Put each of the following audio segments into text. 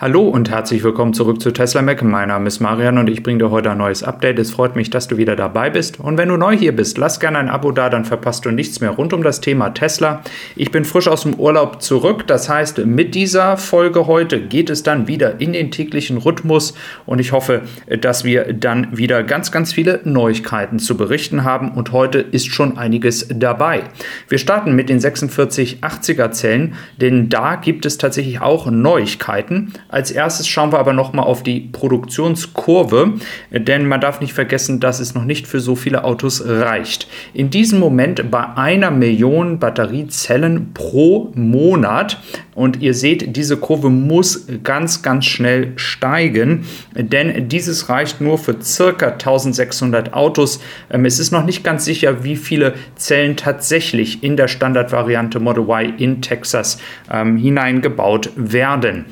Hallo und herzlich willkommen zurück zu Tesla Mac. Mein Name ist Marian und ich bringe dir heute ein neues Update. Es freut mich, dass du wieder dabei bist. Und wenn du neu hier bist, lass gerne ein Abo da, dann verpasst du nichts mehr rund um das Thema Tesla. Ich bin frisch aus dem Urlaub zurück. Das heißt, mit dieser Folge heute geht es dann wieder in den täglichen Rhythmus und ich hoffe, dass wir dann wieder ganz, ganz viele Neuigkeiten zu berichten haben. Und heute ist schon einiges dabei. Wir starten mit den 4680er Zellen, denn da gibt es tatsächlich auch Neuigkeiten. Als erstes schauen wir aber nochmal auf die Produktionskurve, denn man darf nicht vergessen, dass es noch nicht für so viele Autos reicht. In diesem Moment bei einer Million Batteriezellen pro Monat und ihr seht, diese Kurve muss ganz, ganz schnell steigen, denn dieses reicht nur für circa 1600 Autos. Ähm, es ist noch nicht ganz sicher, wie viele Zellen tatsächlich in der Standardvariante Model Y in Texas ähm, hineingebaut werden.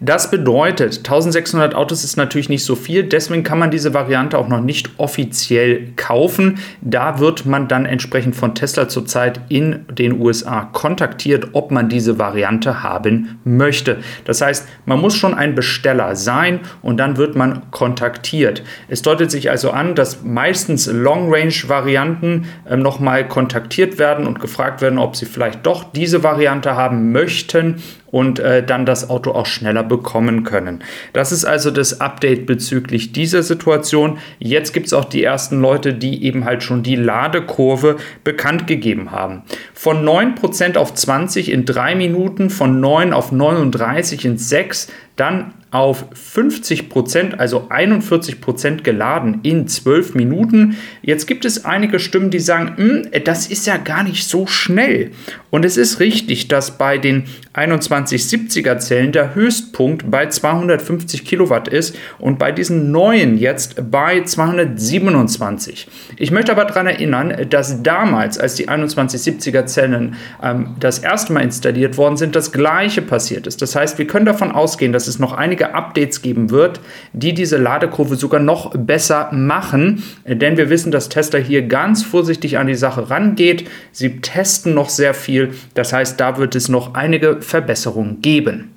Das bedeutet, 1600 Autos ist natürlich nicht so viel, deswegen kann man diese Variante auch noch nicht offiziell kaufen. Da wird man dann entsprechend von Tesla zurzeit in den USA kontaktiert, ob man diese Variante haben möchte. Das heißt, man muss schon ein Besteller sein und dann wird man kontaktiert. Es deutet sich also an, dass meistens Long-Range-Varianten äh, nochmal kontaktiert werden und gefragt werden, ob sie vielleicht doch diese Variante haben möchten und äh, dann das Auto auch schneller bekommen können. Das ist also das Update bezüglich dieser Situation. Jetzt gibt es auch die ersten Leute, die eben halt schon die Ladekurve bekannt gegeben haben. Von 9% auf 20 in 3 Minuten, von 9 auf 39 in 6, dann auf 50 Prozent, also 41 Prozent geladen in 12 Minuten. Jetzt gibt es einige Stimmen, die sagen, hm, das ist ja gar nicht so schnell. Und es ist richtig, dass bei den 2170er Zellen der Höchstpunkt bei 250 Kilowatt ist und bei diesen neuen jetzt bei 227. Ich möchte aber daran erinnern, dass damals, als die 2170er Zellen ähm, das erste Mal installiert worden sind, das gleiche passiert ist. Das heißt, wir können davon ausgehen, dass es noch einige einige Updates geben wird, die diese Ladekurve sogar noch besser machen. Denn wir wissen, dass Tesla hier ganz vorsichtig an die Sache rangeht. Sie testen noch sehr viel. Das heißt, da wird es noch einige Verbesserungen geben.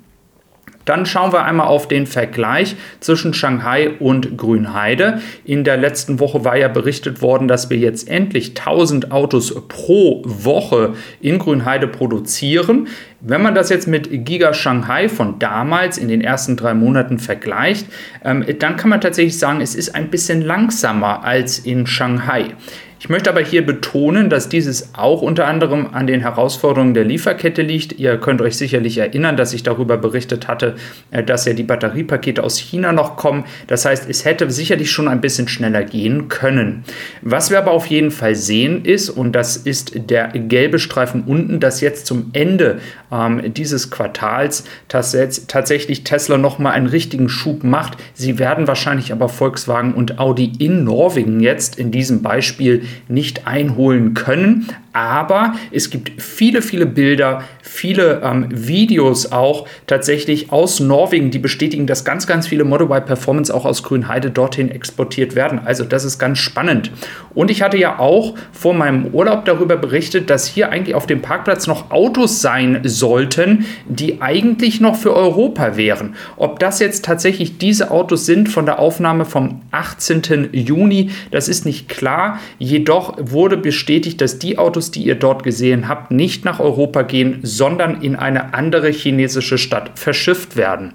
Dann schauen wir einmal auf den Vergleich zwischen Shanghai und Grünheide. In der letzten Woche war ja berichtet worden, dass wir jetzt endlich 1000 Autos pro Woche in Grünheide produzieren. Wenn man das jetzt mit Giga Shanghai von damals in den ersten drei Monaten vergleicht, ähm, dann kann man tatsächlich sagen, es ist ein bisschen langsamer als in Shanghai. Ich möchte aber hier betonen, dass dieses auch unter anderem an den Herausforderungen der Lieferkette liegt. Ihr könnt euch sicherlich erinnern, dass ich darüber berichtet hatte, äh, dass ja die Batteriepakete aus China noch kommen. Das heißt, es hätte sicherlich schon ein bisschen schneller gehen können. Was wir aber auf jeden Fall sehen ist, und das ist der gelbe Streifen unten, dass jetzt zum Ende ähm, dieses Quartals tatsächlich Tesla nochmal einen richtigen Schub macht. Sie werden wahrscheinlich aber Volkswagen und Audi in Norwegen jetzt in diesem Beispiel nicht einholen können. Aber es gibt viele, viele Bilder, viele ähm, Videos auch tatsächlich aus Norwegen, die bestätigen, dass ganz, ganz viele Model Y Performance auch aus Grünheide dorthin exportiert werden. Also das ist ganz spannend. Und ich hatte ja auch vor meinem Urlaub darüber berichtet, dass hier eigentlich auf dem Parkplatz noch Autos sein sollten, die eigentlich noch für Europa wären. Ob das jetzt tatsächlich diese Autos sind von der Aufnahme vom 18. Juni, das ist nicht klar. Jedoch wurde bestätigt, dass die Autos, die ihr dort gesehen habt, nicht nach Europa gehen, sondern in eine andere chinesische Stadt verschifft werden.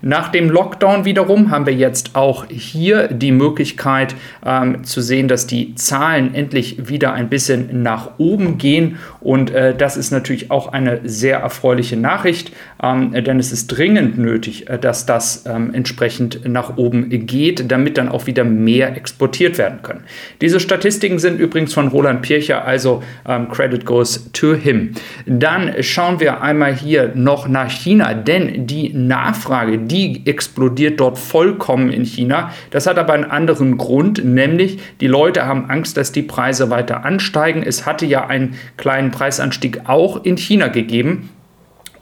Nach dem Lockdown wiederum haben wir jetzt auch hier die Möglichkeit ähm, zu sehen, dass die Zahlen endlich wieder ein bisschen nach oben gehen. Und äh, das ist natürlich auch eine sehr erfreuliche Nachricht, ähm, denn es ist dringend nötig, äh, dass das ähm, entsprechend nach oben geht, damit dann auch wieder mehr exportiert werden können. Diese Statistiken sind übrigens von Roland Pircher, also ähm, Credit goes to him. Dann schauen wir einmal hier noch nach China, denn die Nachfrage, die explodiert dort vollkommen in China. Das hat aber einen anderen Grund, nämlich die Leute haben Angst, dass die Preise weiter ansteigen. Es hatte ja einen kleinen Preisanstieg auch in China gegeben.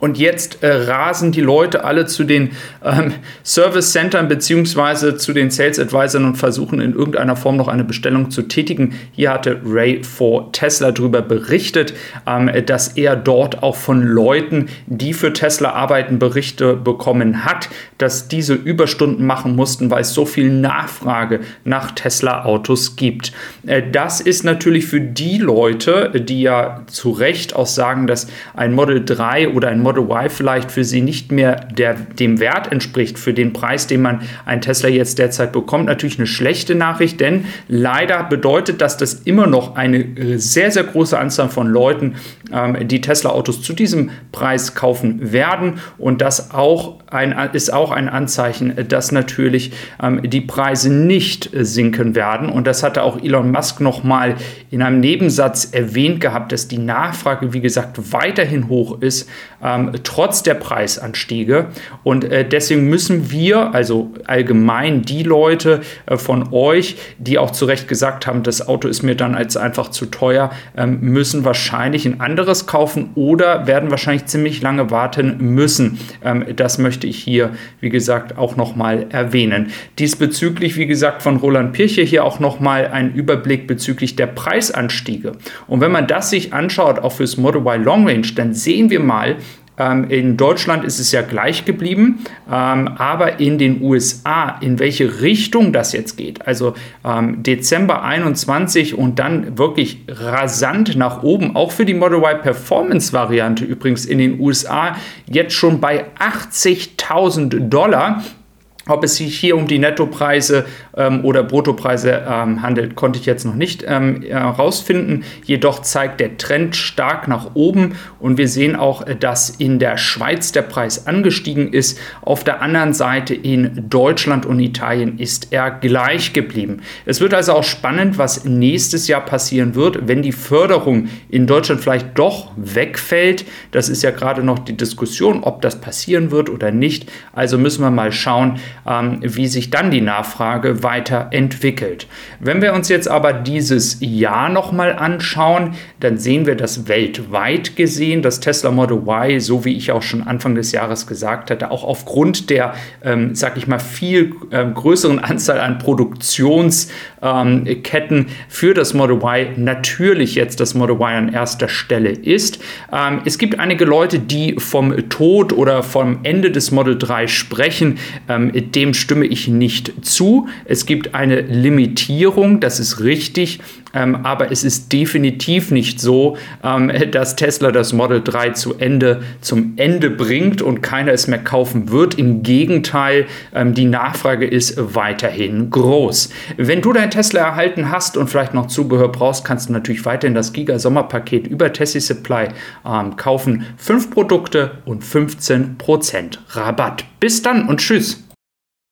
Und jetzt äh, rasen die Leute alle zu den ähm, Service Centern beziehungsweise zu den Sales Advisors und versuchen in irgendeiner Form noch eine Bestellung zu tätigen. Hier hatte Ray for Tesla darüber berichtet, ähm, dass er dort auch von Leuten, die für Tesla arbeiten, Berichte bekommen hat, dass diese Überstunden machen mussten, weil es so viel Nachfrage nach Tesla-Autos gibt. Äh, das ist natürlich für die Leute, die ja zu Recht auch sagen, dass ein Model 3 oder ein Model Y vielleicht für sie nicht mehr der, dem Wert entspricht, für den Preis, den man ein Tesla jetzt derzeit bekommt, natürlich eine schlechte Nachricht, denn leider bedeutet das, dass immer noch eine sehr, sehr große Anzahl von Leuten die Tesla-Autos zu diesem Preis kaufen werden. Und das auch ein, ist auch ein Anzeichen, dass natürlich ähm, die Preise nicht sinken werden. Und das hatte auch Elon Musk nochmal in einem Nebensatz erwähnt gehabt, dass die Nachfrage, wie gesagt, weiterhin hoch ist, ähm, trotz der Preisanstiege. Und äh, deswegen müssen wir, also allgemein die Leute äh, von euch, die auch zu Recht gesagt haben, das Auto ist mir dann als einfach zu teuer, ähm, müssen wahrscheinlich ein anderes kaufen oder werden wahrscheinlich ziemlich lange warten müssen. Ähm, das möchte ich hier, wie gesagt, auch nochmal erwähnen. Diesbezüglich, wie gesagt, von Roland Pirche hier auch nochmal ein Überblick bezüglich der Preisanstiege. Und wenn man das sich anschaut, auch fürs Model Y Long Range, dann sehen wir mal, in Deutschland ist es ja gleich geblieben, ähm, aber in den USA, in welche Richtung das jetzt geht, also ähm, Dezember 21 und dann wirklich rasant nach oben, auch für die Model Y Performance Variante übrigens in den USA, jetzt schon bei 80.000 Dollar. Ob es sich hier um die Nettopreise ähm, oder Bruttopreise ähm, handelt, konnte ich jetzt noch nicht ähm, herausfinden. Jedoch zeigt der Trend stark nach oben und wir sehen auch, dass in der Schweiz der Preis angestiegen ist. Auf der anderen Seite in Deutschland und Italien ist er gleich geblieben. Es wird also auch spannend, was nächstes Jahr passieren wird, wenn die Förderung in Deutschland vielleicht doch wegfällt. Das ist ja gerade noch die Diskussion, ob das passieren wird oder nicht. Also müssen wir mal schauen, ähm, wie sich dann die Nachfrage weiterentwickelt. Wenn wir uns jetzt aber dieses Jahr nochmal anschauen, dann sehen wir, dass weltweit gesehen das Tesla Model Y, so wie ich auch schon Anfang des Jahres gesagt hatte, auch aufgrund der, ähm, sag ich mal, viel ähm, größeren Anzahl an Produktionsketten ähm, für das Model Y natürlich jetzt das Model Y an erster Stelle ist. Ähm, es gibt einige Leute, die vom Tod oder vom Ende des Model 3 sprechen. Dem stimme ich nicht zu. Es gibt eine Limitierung, das ist richtig, ähm, aber es ist definitiv nicht so, ähm, dass Tesla das Model 3 zu Ende, zum Ende bringt und keiner es mehr kaufen wird. Im Gegenteil, ähm, die Nachfrage ist weiterhin groß. Wenn du dein Tesla erhalten hast und vielleicht noch Zubehör brauchst, kannst du natürlich weiterhin das Giga-Sommerpaket über Tessie Supply ähm, kaufen. Fünf Produkte und 15% Rabatt. Bis dann und tschüss.